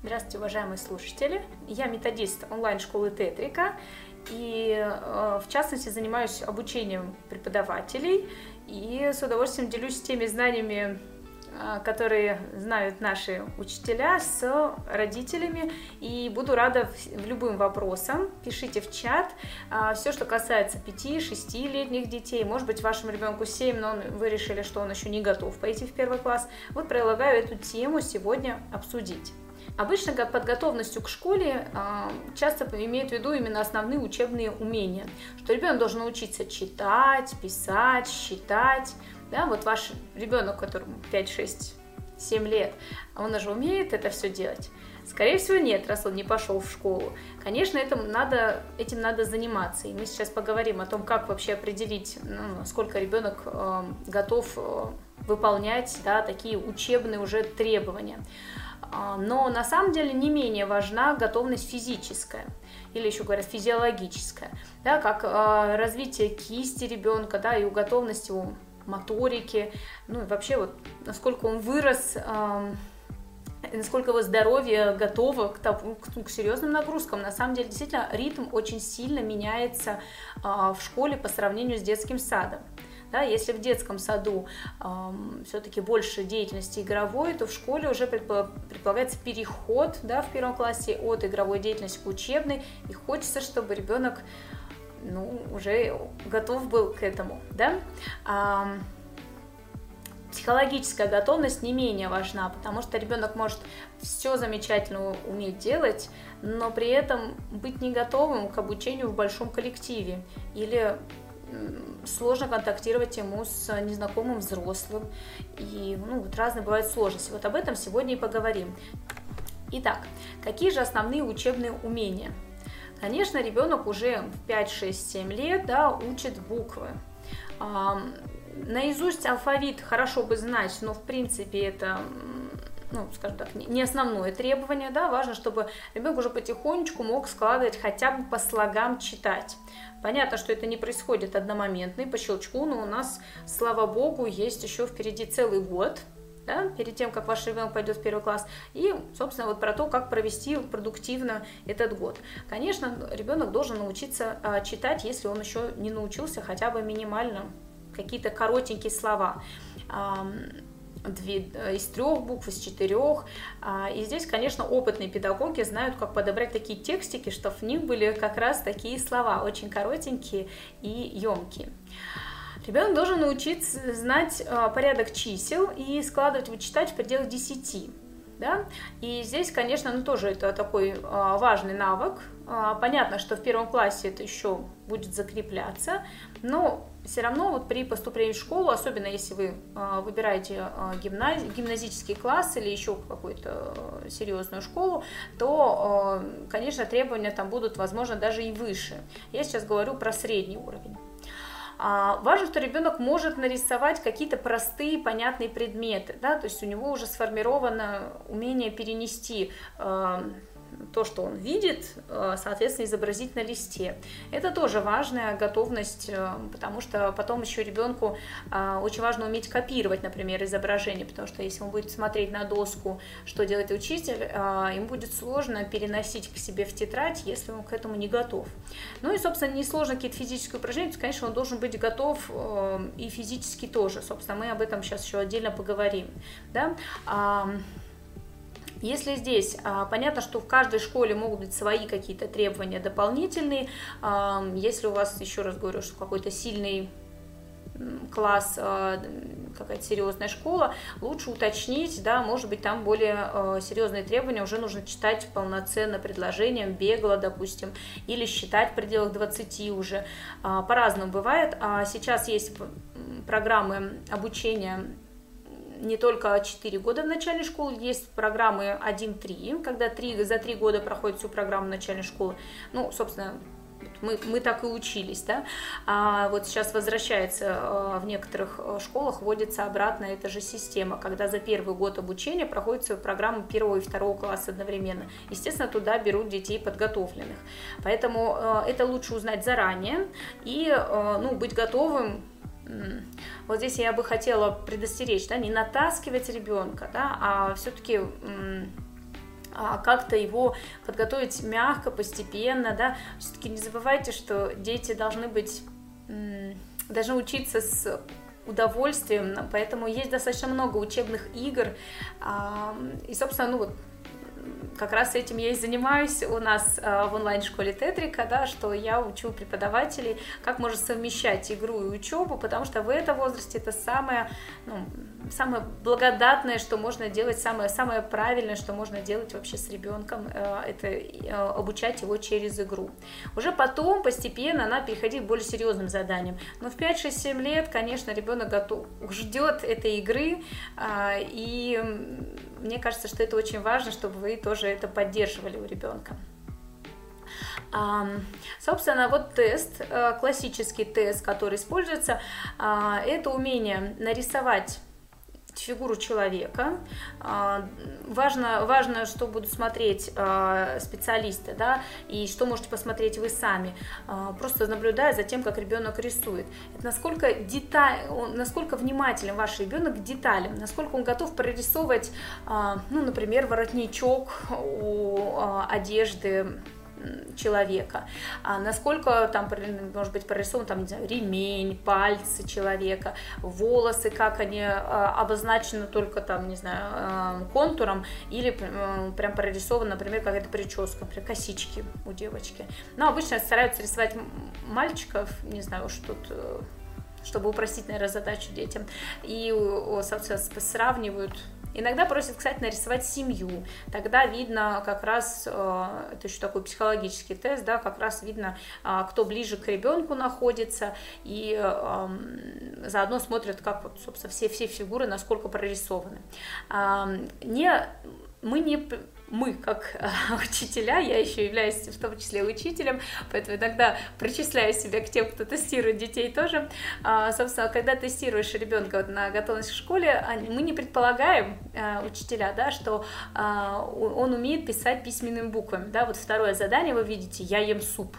Здравствуйте, уважаемые слушатели! Я методист онлайн-школы Тетрика и э, в частности занимаюсь обучением преподавателей и с удовольствием делюсь теми знаниями, э, которые знают наши учителя с родителями и буду рада любым вопросам. Пишите в чат э, все, что касается 5-6-летних детей. Может быть, вашему ребенку 7, но вы решили, что он еще не готов пойти в первый класс. Вот предлагаю эту тему сегодня обсудить. Обычно под готовностью к школе а, часто имеют в виду именно основные учебные умения, что ребенок должен научиться читать, писать, считать. Да, вот ваш ребенок, которому 5, 6, 7 лет, он уже умеет это все делать. Скорее всего, нет, раз он не пошел в школу. Конечно, этим надо, этим надо заниматься. И мы сейчас поговорим о том, как вообще определить, ну, сколько ребенок э, готов э, выполнять да, такие учебные уже требования. А, но на самом деле не менее важна готовность физическая или еще говорят физиологическая, да, как э, развитие кисти ребенка, да, и у готовности у моторики, ну и вообще вот насколько он вырос, э, насколько его здоровье готово к, к, к серьезным нагрузкам. На самом деле, действительно, ритм очень сильно меняется э, в школе по сравнению с детским садом. Да, если в детском саду э, все-таки больше деятельности игровой, то в школе уже предполагается переход да, в первом классе от игровой деятельности к учебной, и хочется, чтобы ребенок ну, уже готов был к этому. Да? А, психологическая готовность не менее важна, потому что ребенок может все замечательно уметь делать, но при этом быть не готовым к обучению в большом коллективе или сложно контактировать ему с незнакомым взрослым. И ну, вот разные бывают сложности. Вот об этом сегодня и поговорим. Итак, какие же основные учебные умения? Конечно, ребенок уже в 5, 6, 7 лет да, учит буквы. Наизусть алфавит хорошо бы знать, но в принципе это ну, скажем так, не основное требование, да, важно, чтобы ребенок уже потихонечку мог складывать хотя бы по слогам читать. Понятно, что это не происходит одномоментно и по щелчку, но у нас, слава богу, есть еще впереди целый год, да, перед тем, как ваш ребенок пойдет в первый класс, и, собственно, вот про то, как провести продуктивно этот год. Конечно, ребенок должен научиться а, читать, если он еще не научился хотя бы минимально какие-то коротенькие слова две, э, из трех букв, из четырех. А, и здесь, конечно, опытные педагоги знают, как подобрать такие текстики, чтобы в них были как раз такие слова, очень коротенькие и емкие. Ребенок должен научиться знать а, порядок чисел и складывать, вычитать в пределах 10. Да? И здесь, конечно, ну, тоже это такой а, важный навык. Понятно, что в первом классе это еще будет закрепляться, но все равно вот при поступлении в школу, особенно если вы э, выбираете э, гимнази гимназический класс или еще какую-то э, серьезную школу, то, конечно, требования там будут, возможно, даже и выше. Я сейчас говорю про средний уровень. А, важно, что ребенок может нарисовать какие-то простые, понятные предметы, да, то есть у него уже сформировано умение перенести то, что он видит, э, соответственно, изобразить на листе. Это тоже важная готовность, э, потому что потом еще ребенку э, очень важно уметь копировать, например, изображение, потому что если он будет смотреть на доску, что делает учитель, ему будет сложно переносить к себе в тетрадь, если он к этому не готов. Ну и, собственно, несложно какие-то физические упражнения, то, конечно, он должен быть готов и физически тоже. Собственно, мы об этом сейчас еще отдельно поговорим. Да? Если здесь а, понятно, что в каждой школе могут быть свои какие-то требования дополнительные, а, если у вас, еще раз говорю, что какой-то сильный класс, а, какая-то серьезная школа, лучше уточнить, да, может быть, там более серьезные требования, уже нужно читать полноценно предложением, бегло, допустим, или считать в пределах 20 уже. По-разному бывает. А сейчас есть программы обучения не только 4 года в начальной школе, есть программы 1-3, когда 3, за 3 года проходит всю программу начальной школы. Ну, собственно, мы, мы так и учились, да, а вот сейчас возвращается э, в некоторых э, школах, вводится обратно эта же система, когда за первый год обучения проходит свою программу первого и второго класса одновременно. Естественно, туда берут детей подготовленных. Поэтому э, это лучше узнать заранее и ну, быть готовым вот здесь я бы хотела предостеречь, да, не натаскивать ребенка, да, а все-таки а, как-то его подготовить мягко, постепенно, да. Все-таки не забывайте, что дети должны быть, должны учиться с удовольствием, поэтому есть достаточно много учебных игр, и, собственно, ну вот как раз этим я и занимаюсь у нас э, в онлайн-школе Тетрика, да, что я учу преподавателей, как можно совмещать игру и учебу, потому что в этом возрасте это самое, ну, самое благодатное, что можно делать, самое, самое правильное, что можно делать вообще с ребенком, э, это э, обучать его через игру. Уже потом постепенно она переходит к более серьезным заданиям. Но в 5-6-7 лет, конечно, ребенок готов, ждет этой игры, и мне кажется, что это очень важно, чтобы вы тоже это поддерживали у ребенка. Собственно, вот тест, э, классический тест, который используется, а, это умение нарисовать фигуру человека. А, важно, важно, что будут смотреть а, специалисты, да, и что можете посмотреть вы сами, а, просто наблюдая за тем, как ребенок рисует. Это насколько, деталь, насколько внимателен ваш ребенок к деталям, насколько он готов прорисовывать, ну, например, воротничок у одежды человека, а насколько там, может быть, прорисован там, не знаю, ремень, пальцы человека, волосы, как они а, обозначены только там, не знаю, контуром, или прям прорисован, например, какая-то прическа, например, косички у девочки. Но обычно стараются рисовать мальчиков, не знаю, что тут э, чтобы упростить, наверное, задачу детям. И, собственно, сравнивают Иногда просят, кстати, нарисовать семью. Тогда видно как раз, э, это еще такой психологический тест, да, как раз видно, а, кто ближе к ребенку находится, и заодно смотрят, как вот, собственно, все, все фигуры, насколько прорисованы. Не, мы не мы, как э, учителя, я еще являюсь в том числе учителем, поэтому иногда причисляю себя к тем, кто тестирует детей тоже. А, собственно, когда тестируешь ребенка на готовность к школе, мы не предполагаем, э, учителя, да, что а, он умеет писать письменными буквами. Да? Вот второе задание вы видите «Я ем суп»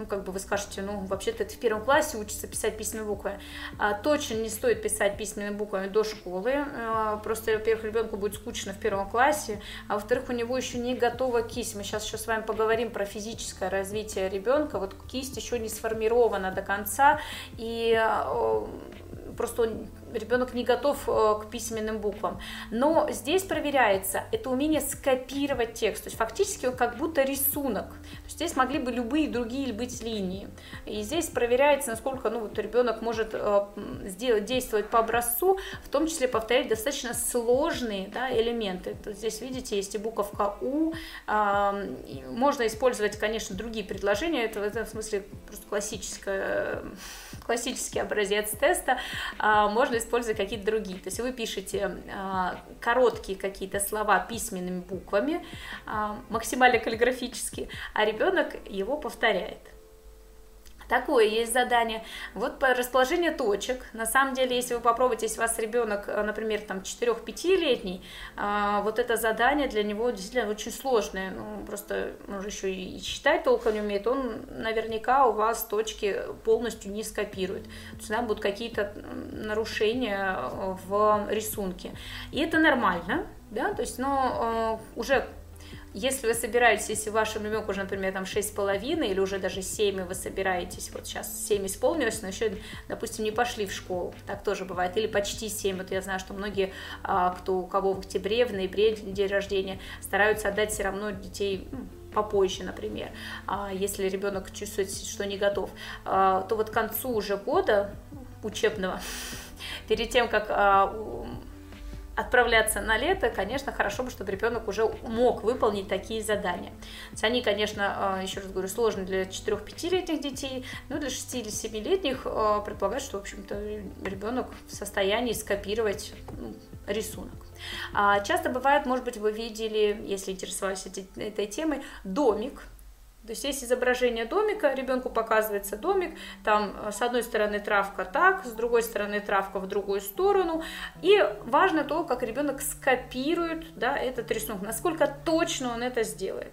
ну, как бы вы скажете, ну, вообще-то это в первом классе учится писать письменные буквы. А, точно не стоит писать письменными буквами до школы, а, просто, во-первых, ребенку будет скучно в первом классе, а во-вторых, у него еще не готова кисть. Мы сейчас еще с вами поговорим про физическое развитие ребенка, вот кисть еще не сформирована до конца, и а, просто он ребенок не готов э, к письменным буквам. Но здесь проверяется это умение скопировать текст, то есть фактически он как будто рисунок. То есть здесь могли бы любые другие быть линии. И здесь проверяется, насколько ну, вот ребенок может э, сделать, действовать по образцу, в том числе повторять достаточно сложные да, элементы. То здесь, видите, есть и буковка У. Можно использовать, конечно, другие предложения. Это в этом смысле просто классическое классический образец теста, а, можно использовать какие-то другие. То есть вы пишете а, короткие какие-то слова письменными буквами, а, максимально каллиграфически, а ребенок его повторяет. Такое есть задание. Вот по расположению точек. На самом деле, если вы попробуете, если у вас ребенок, э, например, там 4-5-летний, а, вот это задание для него действительно очень сложное. Ну, просто он же еще и читать толком не умеет, он наверняка у вас точки полностью не скопирует. То есть там будут какие-то нарушения э, в рисунке. И это нормально, да, то есть, но э, уже если вы собираетесь, если вашему ребенку уже, например, там 6,5 или уже даже 7, и вы собираетесь, вот сейчас 7 исполнилось, но еще, допустим, не пошли в школу, так тоже бывает, или почти 7, вот я знаю, что многие, а, кто, у кого в октябре, в ноябре день рождения, стараются отдать все равно детей ну, попозже, например, а если ребенок чувствует, что не готов, а, то вот к концу уже года учебного, перед тем, как отправляться на лето, конечно, хорошо бы, чтобы ребенок уже мог выполнить такие задания. Они, конечно, а, еще раз говорю, сложны для 4-5-летних детей, но для 6 или 7-летних а, предполагают, что, в общем-то, ребенок в состоянии скопировать ну, рисунок. А часто бывает, может быть, вы видели, если интересовались этой темой, домик, то есть есть изображение домика, ребенку показывается домик, там э, с одной стороны травка так, с другой стороны травка в другую сторону. И важно то, как ребенок скопирует да, этот рисунок, насколько точно он это сделает.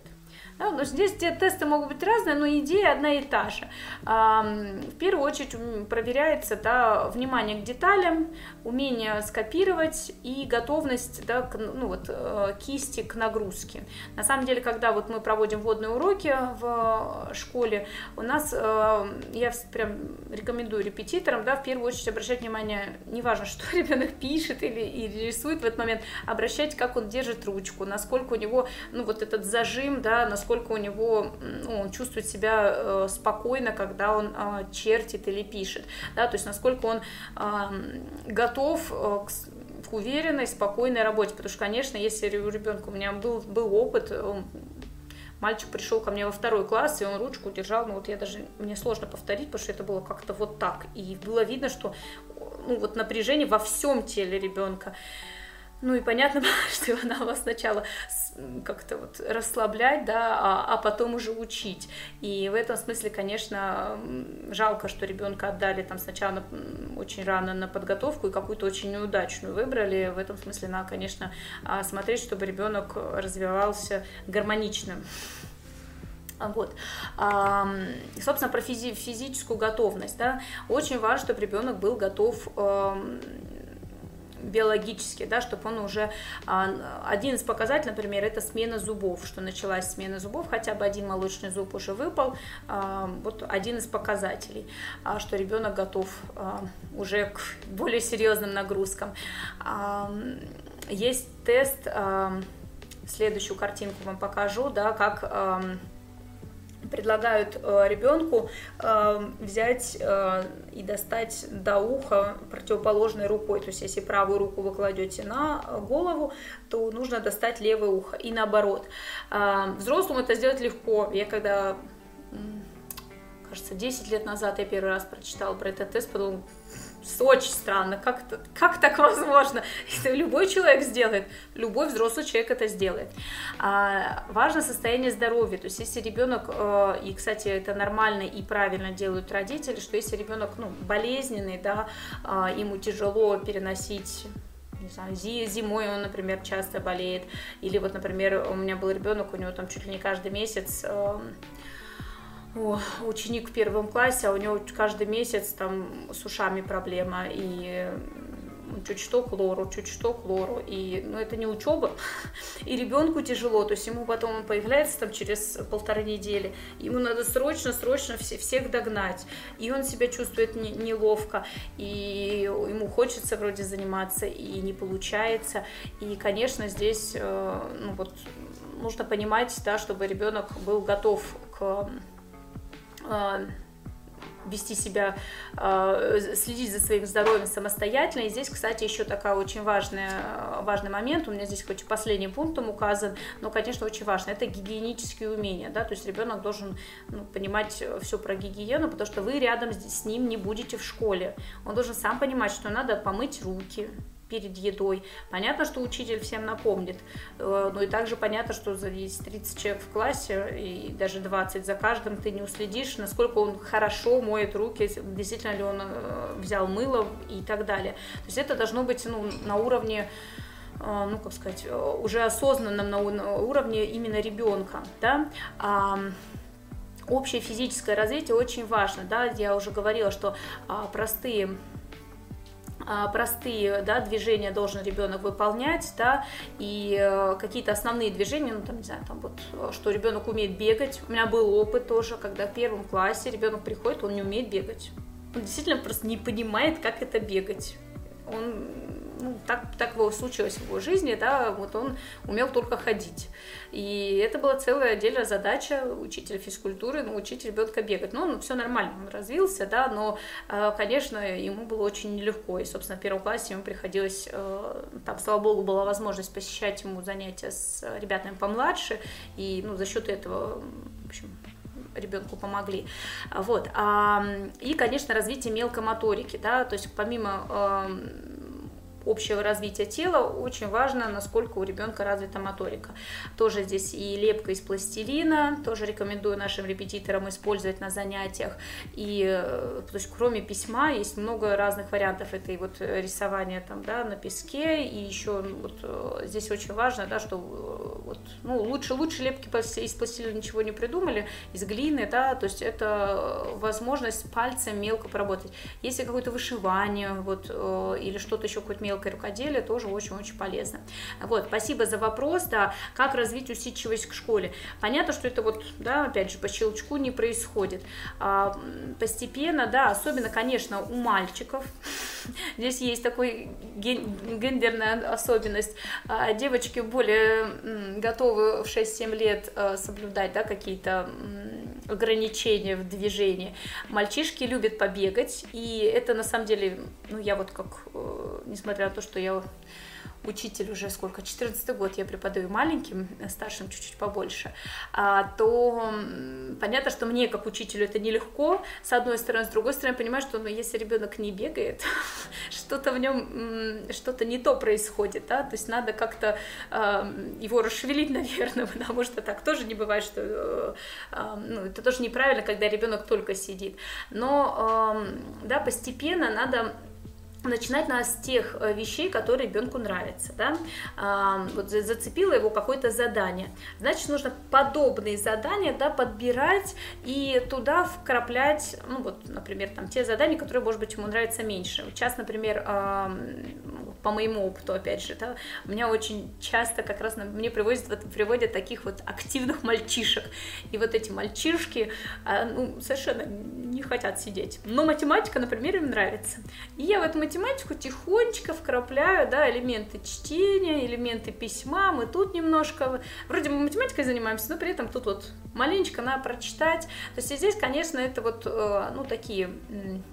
Да? Но здесь те тесты могут быть разные, но идея одна и та же. В первую очередь проверяется да, внимание к деталям, умение скопировать и готовность да, к, ну, вот, э, кисти к нагрузке. На самом деле, когда вот мы проводим вводные уроки в школе, у нас, э, я прям рекомендую репетиторам, да, в первую очередь обращать внимание, неважно, что ребенок пишет или, или рисует в этот момент, обращать, как он держит ручку, насколько у него, ну, вот этот зажим, да, насколько у него, ну, он чувствует себя э, спокойно, когда он э, чертит или пишет, да, то есть насколько он готов э, к, к уверенной, спокойной работе, потому что, конечно, если у ребенка у меня был, был опыт, он, мальчик пришел ко мне во второй класс, и он ручку держал, ну вот я даже, мне сложно повторить, потому что это было как-то вот так, и было видно, что ну, вот напряжение во всем теле ребенка. Ну и понятно что она вас сначала как-то вот расслаблять, да, а, а потом уже учить. И в этом смысле, конечно, жалко, что ребенка отдали там сначала очень рано на подготовку и какую-то очень неудачную выбрали. В этом смысле надо, конечно, а, смотреть, чтобы ребенок развивался гармонично. Вот. собственно, про физи- физическую готовность. Да. Очень важно, чтобы ребенок был готов биологически, да, чтобы он уже... А, один из показателей, например, это смена зубов, что началась смена зубов, хотя бы один молочный зуб уже выпал, а, вот один из показателей, а, что ребенок готов уже к более серьезным нагрузкам. Есть тест, следующую картинку вам покажу, да, как предлагают э, ребенку э, взять э, и достать до уха противоположной рукой. То есть, если правую руку вы кладете на голову, то нужно достать левое ухо. И наоборот. Э, взрослому это сделать легко. Я когда кажется, 10 лет назад я первый раз прочитала про этот тест, подумала, очень странно, как, как так возможно? Это любой человек сделает, любой взрослый человек это сделает. А, важно состояние здоровья, то есть если ребенок, э, и, кстати, это нормально и правильно делают родители, что если ребенок ну, болезненный, да, э, ему тяжело переносить не знаю, зимой он, например, часто болеет, или вот, например, у меня был ребенок, у него там чуть ли не каждый месяц э, ученик в первом классе, а у него каждый месяц там с ушами проблема, и чуть что к чуть что к и, ну, это не учеба, и ребенку тяжело, то есть ему потом он появляется там через полторы недели, ему надо срочно-срочно все, всех догнать, и он себя чувствует не, неловко, и ему хочется вроде заниматься, и не получается, и, конечно, здесь, э, ну, вот, нужно понимать, да, чтобы ребенок был готов к вести себя, а, следить за своим здоровьем самостоятельно. И здесь, кстати, еще такая очень важная, важный момент, у меня здесь хоть и последним пунктом указан, но, конечно, очень важно, это гигиенические умения, да, то есть ребенок должен ну, понимать все про гигиену, потому что вы рядом с ним не будете в школе. Он должен сам понимать, что надо помыть руки, перед едой. Понятно, что учитель всем напомнит, э, но и также понятно, что за есть 30 человек в классе и даже 20 за каждым ты не уследишь, насколько он хорошо моет руки, действительно ли он э, взял мыло и так далее. То есть это должно быть ну, на уровне э, ну, как сказать, уже осознанном на уровне именно ребенка, да, общее физическое развитие очень важно, да, я уже говорила, что а, простые а, простые да, движения должен ребенок выполнять, да, и э, какие-то основные движения, ну там, не знаю, там вот, что ребенок умеет бегать. У меня был опыт тоже, когда в первом классе ребенок приходит, он не умеет бегать. Он действительно просто не понимает, как это бегать. Он ну, так, так случилось в его жизни, да, вот он умел только ходить. И это была целая отдельная задача учителя физкультуры, научить ребенка бегать. Ну, ну все нормально, он развился, да, но, э, конечно, ему было очень нелегко. И, собственно, в первом классе ему приходилось, э, там, слава богу, была возможность посещать ему занятия с ребятами помладше, и, ну, за счет этого, в общем, ребенку помогли. Вот. И, конечно, развитие мелкой моторики, да, то есть помимо общего развития тела очень важно, насколько у ребенка развита моторика. Тоже здесь и лепка из пластилина, тоже рекомендую нашим репетиторам использовать на занятиях. И э, то есть, кроме письма есть много разных вариантов этой вот рисования там, да, на песке. И еще вот э, здесь очень важно, да, что вот, ну, лучше, лучше лепки из пластилина ничего не придумали, из глины, да, то есть это возможность пальцем мелко поработать. Если какое-то вышивание, вот, или что-то еще, какое-то мелкое рукоделие, тоже очень-очень полезно. Вот, спасибо за вопрос, да, как развить усидчивость к школе. Понятно, что это вот, да, опять же, по щелчку не происходит. А, постепенно, да, особенно, конечно, у мальчиков, здесь есть такой гендерная особенность, а, девочки более готовы в 6-7 лет а, соблюдать, да, какие-то ограничения в движении. Мальчишки любят побегать, и это на самом деле, ну я вот как, э, несмотря на то, что я учитель уже сколько, 14 год я преподаю маленьким, э, старшим чуть-чуть побольше, а, то понятно, что мне как учителю это нелегко, с одной стороны, с другой стороны, я понимаю, что ну, если ребенок не бегает, что-то в нем, что-то не то происходит, да, то есть надо как-то э, его расшевелить, наверное, потому что так тоже не бывает, что э, э, ну, это тоже неправильно, когда ребенок только сидит, но да, постепенно надо начинать нас с тех э, вещей, которые ребенку нравятся, да, вот зацепило его какое-то задание, значит, нужно подобные задания, да, подбирать и туда вкраплять, ну, вот, например, там, те задания, которые, может быть, ему нравятся меньше. Сейчас, например, по моему опыту, опять же, да, меня очень часто как раз мне приводят, приводят таких вот активных мальчишек, и вот эти мальчишки, а, ну, совершенно не хотят сидеть, но математика, например, им нравится, и я в эту математику тихонечко вкрапляю, да, элементы чтения, элементы письма, мы тут немножко, вроде мы математикой занимаемся, но при этом тут вот маленечко надо прочитать, то есть здесь, конечно, это вот, э, ну, такие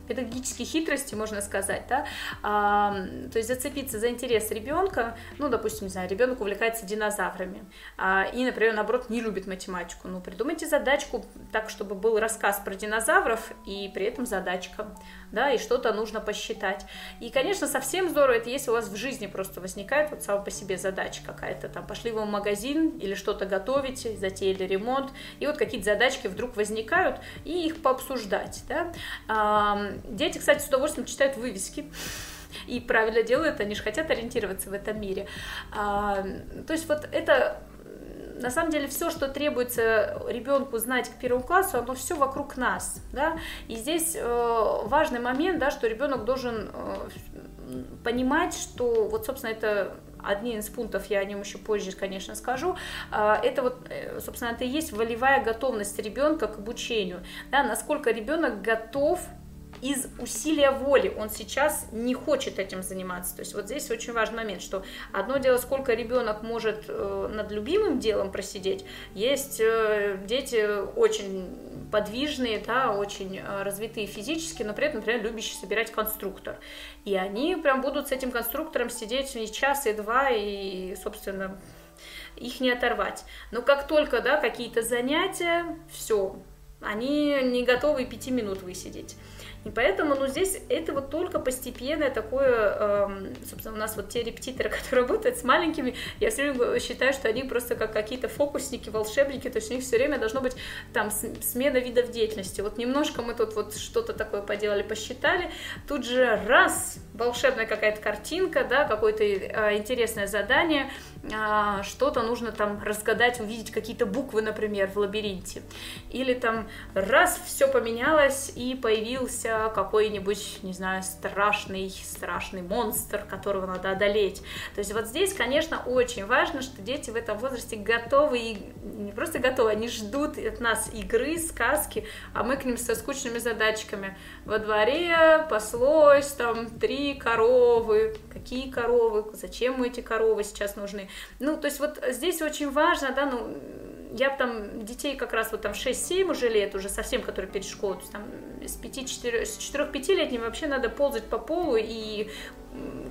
педагогические хитрости, можно сказать, да, то есть зацепить зацепиться за интерес ребенка, ну, допустим, не знаю, ребенок увлекается динозаврами, а, и, например, наоборот, не любит математику, ну, придумайте задачку так, чтобы был рассказ про динозавров, и при этом задачка, да, и что-то нужно посчитать. И, конечно, совсем здорово это если у вас в жизни просто возникает вот сама по себе задача какая-то, там, пошли вы в магазин или что-то готовите, затеяли ремонт, и вот какие-то задачки вдруг возникают, и их пообсуждать, да. Дети, кстати, с удовольствием читают вывески, и правильно делают, они же хотят ориентироваться в этом мире. То есть вот это на самом деле все, что требуется ребенку знать к первому классу, оно все вокруг нас, да, и здесь э, важный момент, да, что ребенок должен э, понимать, что вот, собственно, это одни из пунктов, я о нем еще позже, конечно, скажу, э, это вот, э, собственно, это и есть волевая готовность ребенка к обучению, да, насколько ребенок готов из усилия воли он сейчас не хочет этим заниматься. То есть вот здесь очень важный момент, что одно дело, сколько ребенок может э, над любимым делом просидеть, есть э, дети очень подвижные, да, очень э, развитые физически, но при этом, например, любящие собирать конструктор. И они прям будут с этим конструктором сидеть и час, и два, и, собственно, их не оторвать. Но как только, да, какие-то занятия, все, они не готовы пяти минут высидеть. И поэтому, ну, здесь это вот только постепенное такое, эм, собственно, у нас вот те репетиторы, которые работают с маленькими, я все время считаю, что они просто как какие-то фокусники, волшебники, то есть у них все время должно быть там смена видов деятельности. Вот немножко мы тут вот что-то такое поделали, посчитали, тут же раз, волшебная какая-то картинка, да, какое-то э, интересное задание, что-то нужно там разгадать, увидеть какие-то буквы, например, в лабиринте. Или там раз, все поменялось и появился какой-нибудь, не знаю, страшный, страшный монстр, которого надо одолеть. То есть вот здесь, конечно, очень важно, что дети в этом возрасте готовы, и не просто готовы, они ждут от нас игры, сказки, а мы к ним со скучными задачками. Во дворе паслось там три коровы, какие коровы, зачем эти коровы сейчас нужны. Ну, то есть вот здесь очень важно, да, ну, я там детей как раз вот там 6-7 уже лет, уже совсем, которые перед школой, то есть там с 4-5 летним вообще надо ползать по полу и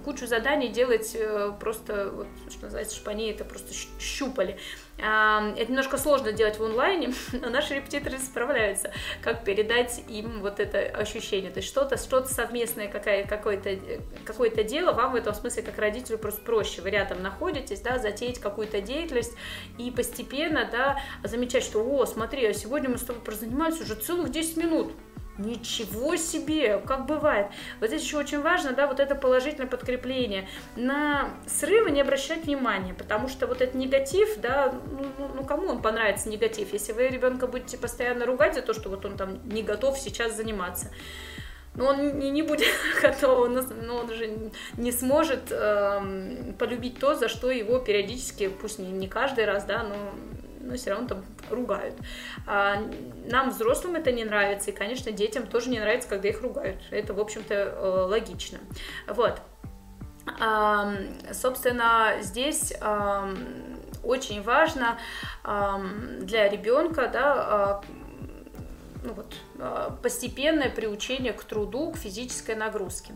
кучу заданий делать э, просто, вот, что называется, чтобы они это просто щупали. Это немножко сложно делать в онлайне, но наши репетиторы справляются, как передать им вот это ощущение. То есть что-то что совместное, какое-то какое дело, вам в этом смысле как родителю просто проще. Вы рядом находитесь, да, затеять какую-то деятельность и постепенно, да, замечать, что, о, смотри, а сегодня мы с тобой прозанимались уже целых 10 минут. Ничего себе, как бывает. Вот здесь еще очень важно, да, вот это положительное подкрепление. На срывы не обращать внимания, потому что вот этот негатив, да, ну, ну, ну кому он понравится негатив, если вы ребенка будете постоянно ругать за то, что вот он там не готов сейчас заниматься, но он не, не будет готов, но он уже не сможет э, полюбить то, за что его периодически, пусть не, не каждый раз, да, но но все равно там ругают. А нам, взрослым, это не нравится, и, конечно, детям тоже не нравится, когда их ругают. Это, в общем-то, э, логично. Вот. А, собственно, здесь а, очень важно для ребенка, да, а, ну вот, постепенное приучение к труду, к физической нагрузке.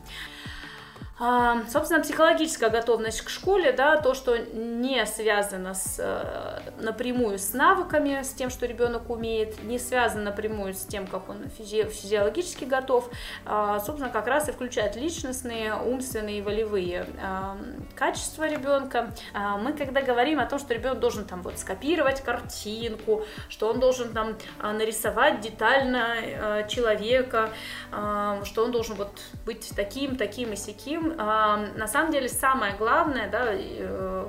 А, собственно, психологическая готовность к школе, да, то, что не связано с, э, напрямую с навыками, с тем, что ребенок умеет, не связано напрямую с тем, как он физи физиологически готов, а, собственно, как раз и включает личностные, умственные и волевые а, качества ребенка. Мы, когда говорим о том, что ребенок должен там вот скопировать картинку, что он должен там нарисовать детально э, человека, что он должен вот быть таким, таким и сяким, на самом деле самое главное, да, э,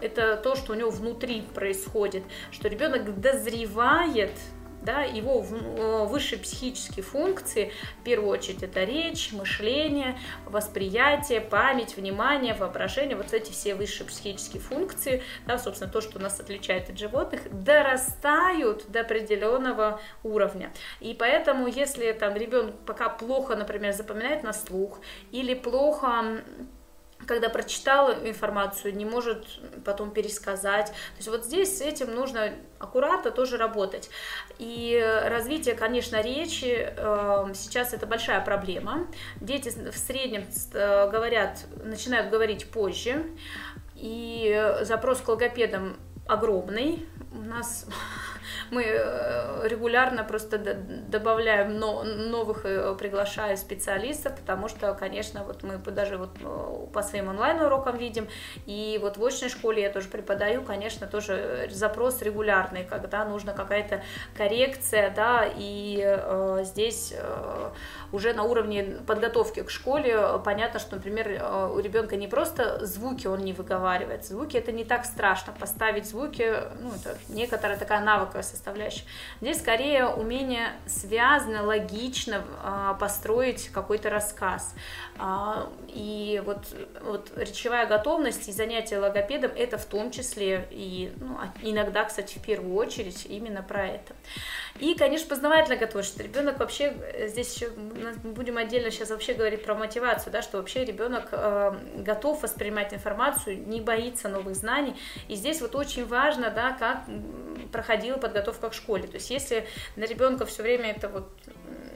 это то, что у него внутри происходит, что ребенок дозревает да, его э, высшие психические функции, в первую очередь это речь, мышление, восприятие, память, внимание, воображение, вот эти все высшие психические функции, да, собственно, то, что нас отличает от животных, дорастают до определенного уровня. И поэтому, если там ребенок пока плохо, например, запоминает на слух или плохо когда прочитал информацию, не может потом пересказать. То есть вот здесь с этим нужно аккуратно тоже работать. И развитие, конечно, речи э, сейчас это большая проблема. Дети в среднем э, говорят, начинают говорить позже, и запрос к логопедам огромный. У нас мы э, регулярно просто добавляем новых, э, приглашая специалистов, потому что, конечно, вот мы даже вот э, по своим онлайн-урокам видим, и вот в очной школе я тоже преподаю, конечно, тоже запрос регулярный, когда нужна какая-то коррекция, да, и э, здесь э, уже на уровне подготовки к школе понятно, что, например, у ребенка не просто звуки он не выговаривает, звуки это не так страшно, поставить звуки, ну, это некоторая такая навыковая составляющая. Здесь скорее умение связано, логично а, построить какой-то рассказ. А, и вот, вот речевая готовность и занятие логопедом это в том числе и ну, а, иногда, кстати, в первую очередь именно про это. И, конечно, познавательная готовность. Ребенок вообще, э, здесь еще мы будем отдельно сейчас вообще говорить про мотивацию, да, что вообще ребенок э, готов воспринимать информацию, не боится новых знаний. И здесь вот очень важно, да, как проходила подготовка к школе. То есть если на ребенка все время это вот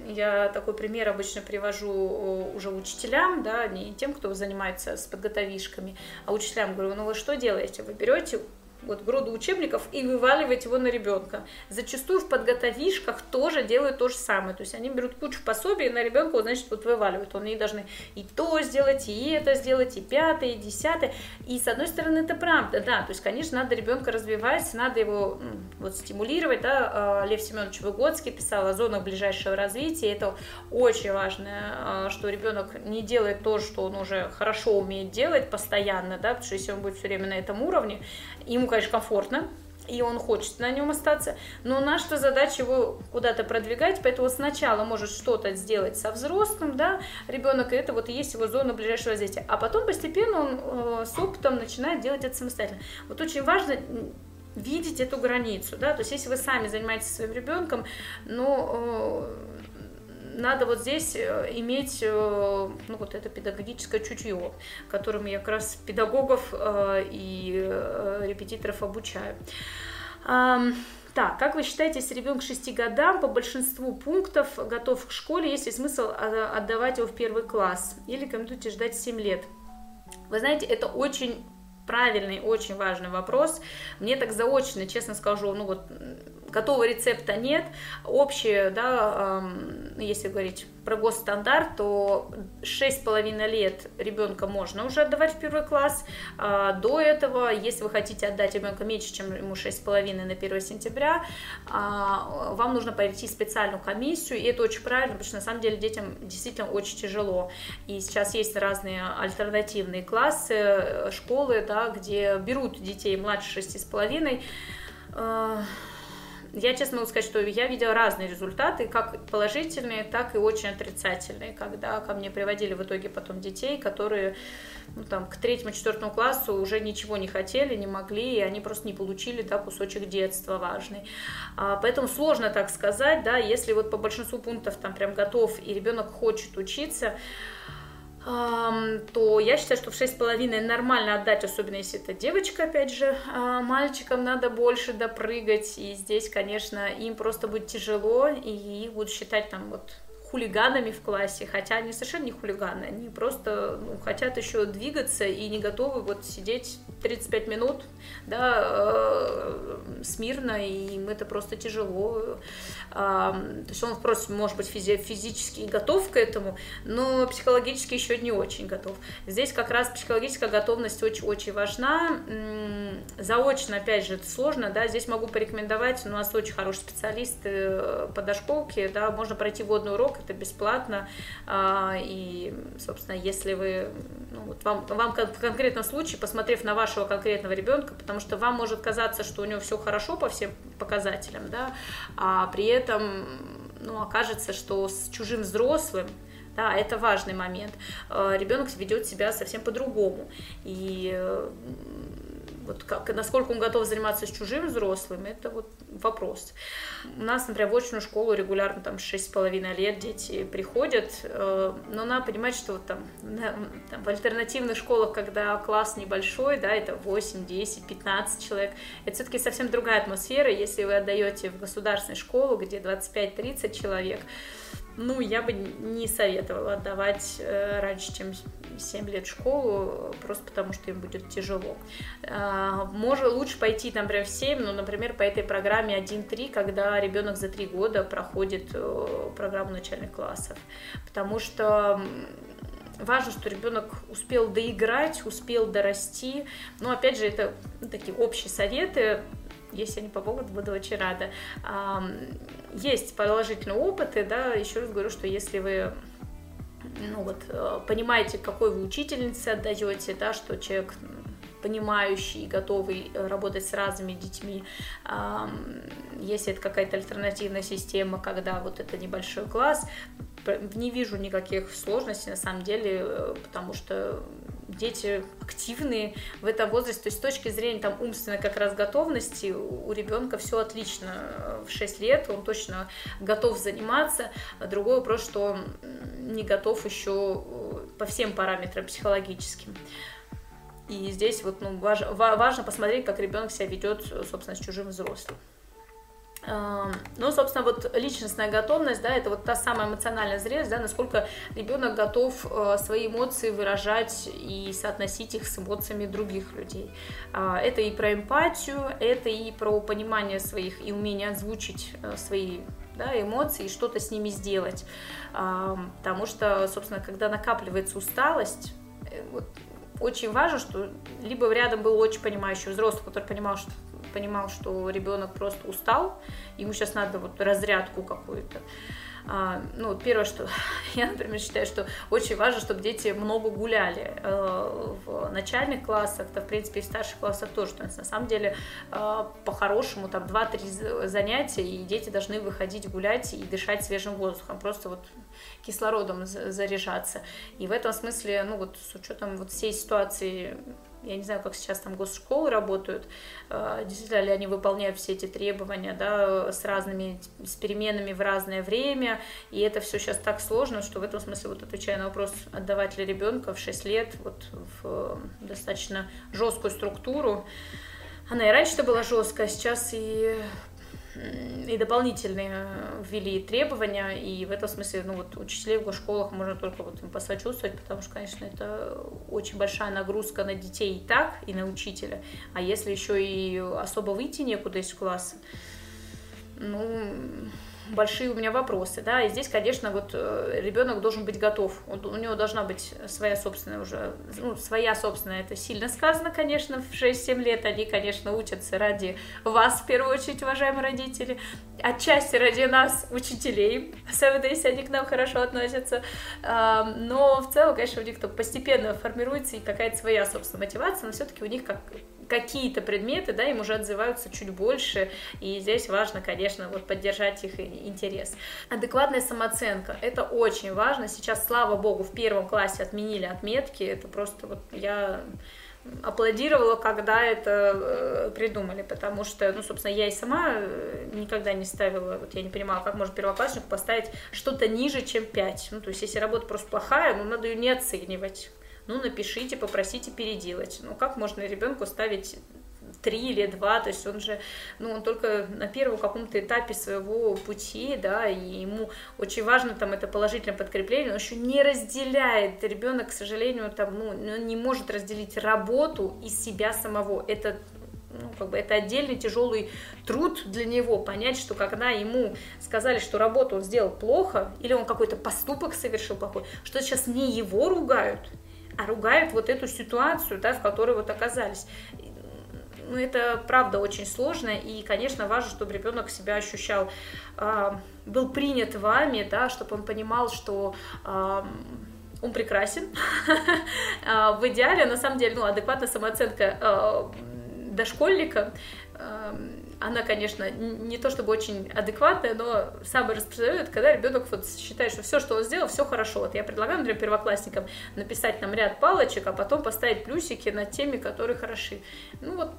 я такой пример обычно привожу уже учителям, да, не тем, кто занимается с подготовишками, а учителям говорю, ну вы что делаете? Вы берете вот груду учебников и вываливать его на ребенка. Зачастую в подготовишках тоже делают то же самое. То есть они берут кучу пособий на ребенка, вот, значит, вот вываливают. Они должны и то сделать, и это сделать, и пятое, и десятое. И с одной стороны это правда, да. То есть, конечно, надо ребенка развивать, надо его вот стимулировать, да. А, Лев Семенович Выгодский писал о зонах ближайшего развития. Это очень важно, а, что ребенок не делает то, что он уже хорошо умеет делать постоянно, да, потому что если он будет все время на этом уровне, ему конечно, комфортно, и он хочет на нем остаться, но наша задача его куда-то продвигать, поэтому сначала может что-то сделать со взрослым, да, ребенок, и это вот и есть его зона ближайшего развития, а потом постепенно он э, с опытом начинает делать это самостоятельно. Вот очень важно видеть эту границу, да, то есть если вы сами занимаетесь своим ребенком, ну, э, надо вот здесь э, иметь э, ну, вот это педагогическое чутье, которым я как раз педагогов э, и репетиторов обучаю. Так, как вы считаете, если ребенок к 6 годам по большинству пунктов готов к школе, есть ли смысл отдавать его в первый класс? Или рекомендуете ждать 7 лет? Вы знаете, это очень правильный, очень важный вопрос. Мне так заочно, честно скажу, ну вот готового рецепта нет. Общее, да, если говорить про госстандарт, то 6,5 лет ребенка можно уже отдавать в первый класс. А до этого, если вы хотите отдать ребенка меньше, чем ему 6,5 на 1 сентября, а, вам нужно пройти специальную комиссию, и это очень правильно, потому что на самом деле детям действительно очень тяжело. И сейчас есть разные альтернативные классы, э, школы, да, где берут детей младше 6,5 я честно могу сказать, что я видела разные результаты, как положительные, так и очень отрицательные, когда ко мне приводили в итоге потом детей, которые ну, там, к третьему, четвертому классу уже ничего не хотели, не могли, и они просто не получили да, кусочек детства важный. А, поэтому сложно так сказать, да, если вот по большинству пунктов там прям готов и ребенок хочет учиться, то я считаю, что в 6,5 нормально отдать, особенно если это девочка, опять же, а, мальчикам надо больше допрыгать, и здесь, конечно, им просто будет тяжело, и их будут считать там вот хулиганами в классе, хотя они совершенно не хулиганы, они просто ну, хотят еще двигаться и не готовы вот сидеть 35 минут, да, э, смирно, и им это просто тяжело. Э, то есть он просто, может быть, физи физически готов к этому, но психологически еще не очень готов. Здесь как раз психологическая готовность очень-очень важна. Заочно, опять же, это сложно, да, здесь могу порекомендовать, у нас очень хорошие специалисты э, по дошколке, да, можно пройти водный урок, это бесплатно, а, и, собственно, если вы, ну, вот вам, вам в конкретном случае, посмотрев на вашего конкретного ребенка, потому что вам может казаться, что у него все хорошо по всем показателям, да, а при этом, ну, окажется, что с чужим взрослым, да, это важный момент. А, Ребенок ведет себя совсем по-другому. И вот как, насколько он готов заниматься с чужим взрослым, это вот вопрос. У нас, например, в очную школу регулярно там 6,5 лет дети приходят, э, но надо понимать, что вот там, там в альтернативных школах, когда класс небольшой, да, это 8, 10, 15 человек, это все-таки совсем другая атмосфера, если вы отдаете в государственную школу, где 25-30 человек, ну, я бы не советовала отдавать э, раньше, чем 7 лет школу, просто потому что им будет тяжело. Э, может, лучше пойти, например, в 7, ну, например, по этой программе 1-3, когда ребенок за 3 года проходит э, программу начальных классов. Потому что важно, что ребенок успел доиграть, успел дорасти. Но опять же, это такие общие советы если они помогут, буду очень рада. Есть положительные опыты, да, еще раз говорю, что если вы ну вот, э, понимаете, какой вы учительнице отдаете, да, что человек понимающий, готовый работать с разными детьми. Если это какая-то альтернативная система, когда вот это небольшой класс, не вижу никаких сложностей на самом деле, э, потому что дети активные в этом возрасте. То есть с точки зрения там, умственной как раз готовности у ребенка все отлично. В 6 лет он точно готов заниматься. Другой вопрос, что он не готов еще э, по всем параметрам психологическим. И здесь вот, ну, важно, важно посмотреть, как ребенок себя ведет, собственно, с чужим взрослым. Ну, собственно, вот личностная готовность, да, это вот та самая эмоциональная зрелость, да, насколько ребенок готов э, свои эмоции выражать и соотносить их с эмоциями других людей. А, это и про эмпатию, это и про понимание своих и умение озвучить э, свои да, эмоции и что-то с ними сделать. Потому что, собственно, когда накапливается усталость, э, вот, очень важно, что либо рядом был очень понимающий взрослый, который понимал, что понимал, что ребенок просто устал, ему сейчас надо вот разрядку какую-то. А, ну, первое, что я, например, считаю, что очень важно, чтобы дети много гуляли э, в начальных классах, да, в принципе, и в старших классах тоже. То есть, на самом деле, э, по-хорошему, там, 2-3 занятия, и дети должны выходить гулять и дышать свежим воздухом, просто вот кислородом заряжаться. И в этом смысле, ну, вот с учетом вот всей ситуации я не знаю, как сейчас там госшколы работают, э, действительно ли они выполняют все эти требования, да, с разными, с переменами в разное время, и это все сейчас так сложно, что в этом смысле, вот отвечая на вопрос, отдавать ли ребенка в 6 лет вот в достаточно жесткую структуру, она и раньше-то была жесткая, а сейчас и и дополнительные ввели требования, и в этом смысле, ну вот учителей в школах можно только вот им посочувствовать, потому что, конечно, это очень большая нагрузка на детей и так, и на учителя, а если еще и особо выйти некуда из класса, ну, большие у меня вопросы, да, и здесь, конечно, вот э, ребенок должен быть готов, он, у него должна быть своя собственная уже, ну, своя собственная, это сильно сказано, конечно, в 6-7 лет. Они, конечно, учатся ради вас, в первую очередь, уважаемые родители, отчасти ради нас, учителей, особенно если они к нам хорошо относятся, но в целом, конечно, у них постепенно формируется и какая-то своя собственная мотивация, но все-таки у них как какие-то предметы, да, им уже отзываются чуть больше, и здесь важно, конечно, вот поддержать их интерес. Адекватная самооценка, это очень важно, сейчас, слава богу, в первом классе отменили отметки, это просто вот я аплодировала, когда это э, придумали, потому что, ну, собственно, я и сама э, никогда не ставила, вот я не понимала, как можно первокласснику поставить что-то ниже, чем 5. Ну, то есть, если работа просто плохая, ну, надо ее не оценивать ну, напишите, попросите переделать. Ну, как можно ребенку ставить три или два, то есть он же, ну, он только на первом каком-то этапе своего пути, да, и ему очень важно там это положительное подкрепление, он еще не разделяет, ребенок, к сожалению, там, ну, не может разделить работу и себя самого, это ну, как бы это отдельный тяжелый труд для него, понять, что когда ему сказали, что работу он сделал плохо, или он какой-то поступок совершил плохой, что сейчас не его ругают, а ругают вот эту ситуацию, да, в которой вот оказались. Ну, это правда очень сложно, и, конечно, важно, чтобы ребенок себя ощущал, э, был принят вами, да, чтобы он понимал, что э, он прекрасен. А, в идеале, на самом деле, ну, адекватная самооценка дошкольника она, конечно, не то чтобы очень адекватная, но самое распространенное, это когда ребенок вот считает, что все, что он сделал, все хорошо. Вот я предлагаю, например, первоклассникам написать нам ряд палочек, а потом поставить плюсики над теми, которые хороши. Ну вот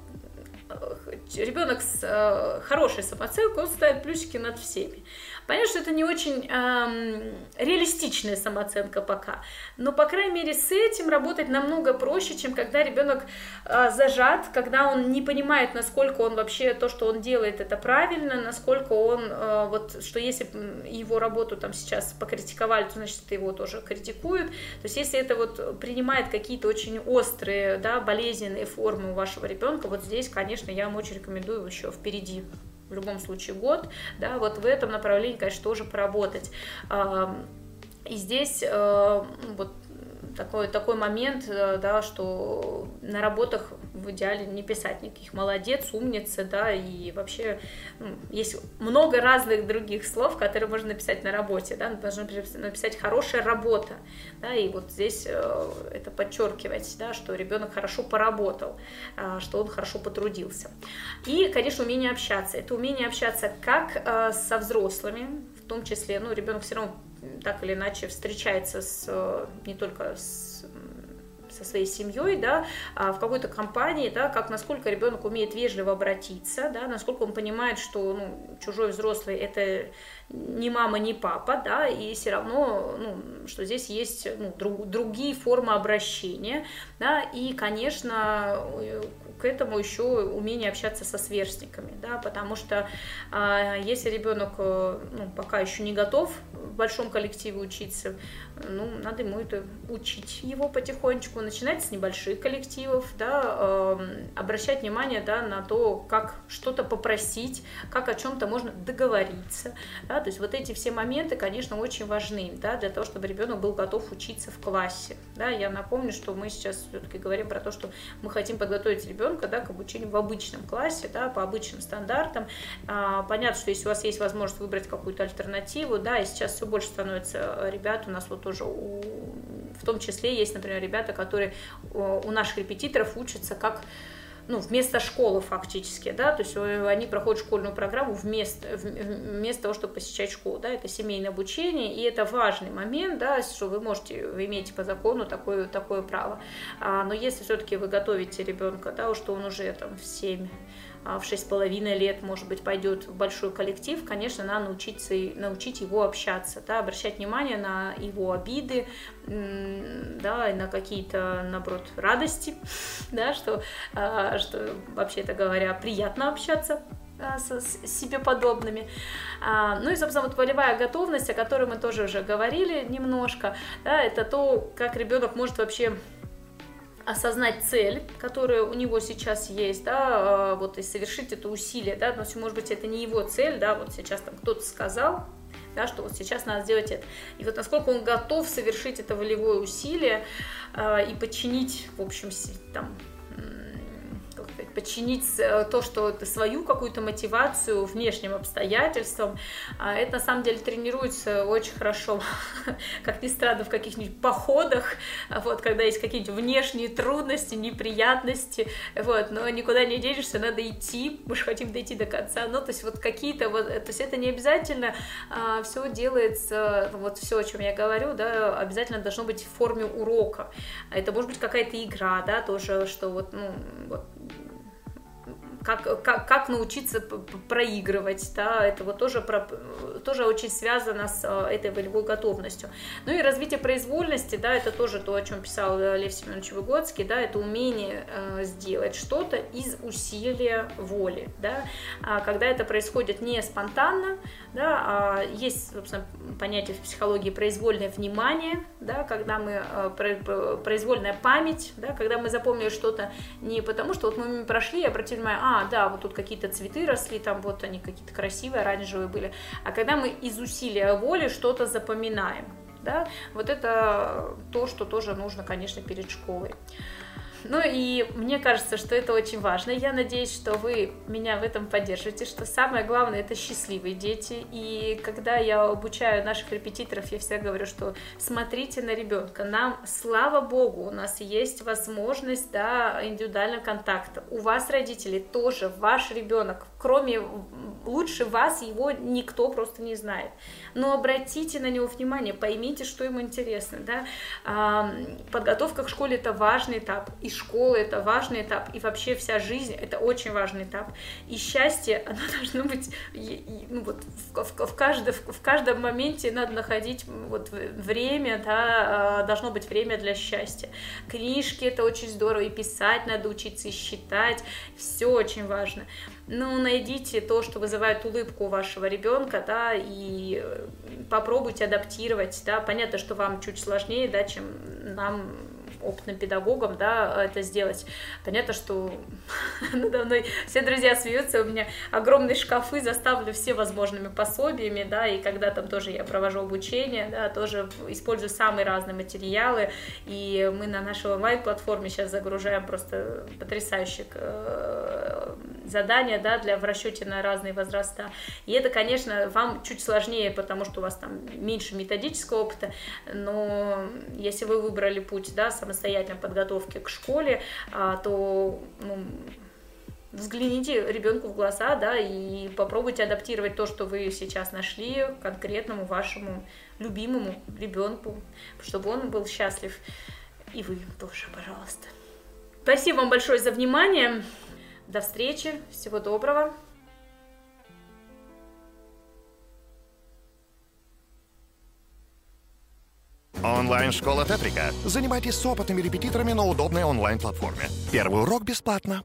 э, ребенок с э, хорошей самооценкой, он ставит плюсики над всеми. Понятно, что это не очень эм, реалистичная самооценка пока, но, по крайней мере, с этим работать намного проще, чем когда ребенок э, зажат, когда он не понимает, насколько он вообще то, что он делает, это правильно, насколько он, э, вот, что если его работу там сейчас покритиковали, то, значит, его тоже критикуют. То есть, если это вот принимает какие-то очень острые, да, болезненные формы у вашего ребенка, вот здесь, конечно, я вам очень рекомендую еще впереди в любом случае год, да, вот в этом направлении, конечно, тоже поработать. И здесь э, вот такой, такой момент, э, да, что на работах в идеале не писать никаких молодец, умница, да, и вообще ну, есть много разных других слов, которые можно написать на работе, да, нужно написать хорошая работа, да, и вот здесь э, это подчеркивать, да, что ребенок хорошо поработал, э, что он хорошо потрудился. И, конечно, умение общаться. Это умение общаться как со взрослыми, в том числе, ну, ребенок все равно так или иначе встречается с, э, не только с со своей семьей, да, а в какой-то компании, да, как насколько ребенок умеет вежливо обратиться, да, насколько он понимает, что ну, чужой взрослый это не мама, не папа, да, и все равно, ну, что здесь есть ну, друг, другие формы обращения, да, и, конечно, к этому еще умение общаться со сверстниками, да, потому что а, если ребенок э, ну, пока еще не готов в большом коллективе учиться, ну, надо ему это учить его потихонечку, начинать с небольших коллективов, да, э, обращать внимание, да, на то, как что-то попросить, как о чем-то можно договориться, да, то есть вот эти все моменты, конечно, очень важны, да, для того, чтобы ребенок был готов учиться в классе, да, я напомню, что мы сейчас все-таки говорим про то, что мы хотим подготовить ребенка да, к обучению в обычном классе, да, по обычным стандартам. А, понятно, что если у вас есть возможность выбрать какую-то альтернативу, да, и сейчас все больше становится ребят, у нас вот тоже у, в том числе есть, например, ребята, которые у наших репетиторов учатся как ну, вместо школы фактически, да, то есть они проходят школьную программу вместо, вместо того, чтобы посещать школу, да, это семейное обучение, и это важный момент, да, что вы можете, вы имеете по закону такое, такое право, а, но если все-таки вы готовите ребенка, да, что он уже там в 7 а, в шесть с половиной лет, может быть, пойдет в большой коллектив, конечно, надо научиться, научить его общаться, да, обращать внимание на его обиды, да, на какие-то, наоборот, радости, да, что, а, что вообще-то говоря, приятно общаться а, с, себе подобными. А, ну и, собственно, вот волевая готовность, о которой мы тоже уже говорили немножко, да, это то, как ребенок может вообще осознать цель, которая у него сейчас есть, да, вот и совершить это усилие, да, но может быть это не его цель, да, вот сейчас там кто-то сказал, да, что вот сейчас надо сделать это. И вот насколько он готов совершить это волевое усилие э, и подчинить, в общем, там, подчинить э, то, что свою какую-то мотивацию внешним обстоятельствам, а это на самом деле тренируется очень хорошо, как ни странно, в каких-нибудь походах, вот, когда есть какие-нибудь внешние трудности, неприятности, вот, но никуда не денешься, надо идти, мы же хотим дойти до конца, ну, то есть вот какие-то, вот, то есть это не обязательно а, все делается, вот все, о чем я говорю, да, обязательно должно быть в форме урока, это может быть какая-то игра, да, тоже, что вот, ну, вот, как, как, как научиться проигрывать, да, это вот тоже, про, тоже очень связано с э, этой волевой готовностью. Ну и развитие произвольности, да, это тоже то, о чем писал э, Лев Семенович Выгодский, да, это умение э, сделать что-то из усилия воли, да, а когда это происходит не спонтанно, да, а есть, собственно, понятие в психологии произвольное внимание, да, когда мы, э, произвольная память, да, когда мы запомнили что-то не потому, что вот мы прошли и обратили внимание, а, да, вот тут какие-то цветы росли, там вот они какие-то красивые, оранжевые были, а когда мы из усилия воли что-то запоминаем, да, вот это то, что тоже нужно, конечно, перед школой. Ну и мне кажется, что это очень важно. Я надеюсь, что вы меня в этом поддержите, что самое главное это счастливые дети. И когда я обучаю наших репетиторов, я всегда говорю, что смотрите на ребенка. Нам, слава богу, у нас есть возможность да, индивидуального контакта. У вас, родители, тоже ваш ребенок, кроме лучше вас, его никто просто не знает. Но обратите на него внимание, поймите, что ему интересно. Да? Подготовка к школе это важный этап. И школа это важный этап, и вообще вся жизнь это очень важный этап. И счастье, оно должно быть, ну вот в, в, в, каждом, в каждом моменте надо находить вот время, да, а, должно быть время для счастья. Книжки это очень здорово, и писать надо учиться, и считать, все очень важно. Ну, найдите то, что вызывает улыбку у вашего ребенка, да, и попробуйте адаптировать, да, понятно, что вам чуть сложнее, да, чем нам опытным педагогом, да, это сделать. Понятно, что надо мной все друзья смеются, у меня огромные шкафы заставлены все возможными пособиями, да, и когда там тоже я провожу обучение, да, тоже использую самые разные материалы, и мы на нашей онлайн-платформе сейчас загружаем просто потрясающие э, задания, да, для в расчете на разные возраста. И это, конечно, вам чуть сложнее, потому что у вас там меньше методического опыта, но если вы выбрали путь, да, сам самостоятельной подготовки к школе, а, то ну, взгляните ребенку в глаза, да, и попробуйте адаптировать то, что вы сейчас нашли, конкретному вашему любимому ребенку, чтобы он был счастлив. И вы тоже, пожалуйста. Спасибо вам большое за внимание. До встречи. Всего доброго. Онлайн-школа Тетрика. Занимайтесь с опытными репетиторами на удобной онлайн-платформе. Первый урок бесплатно.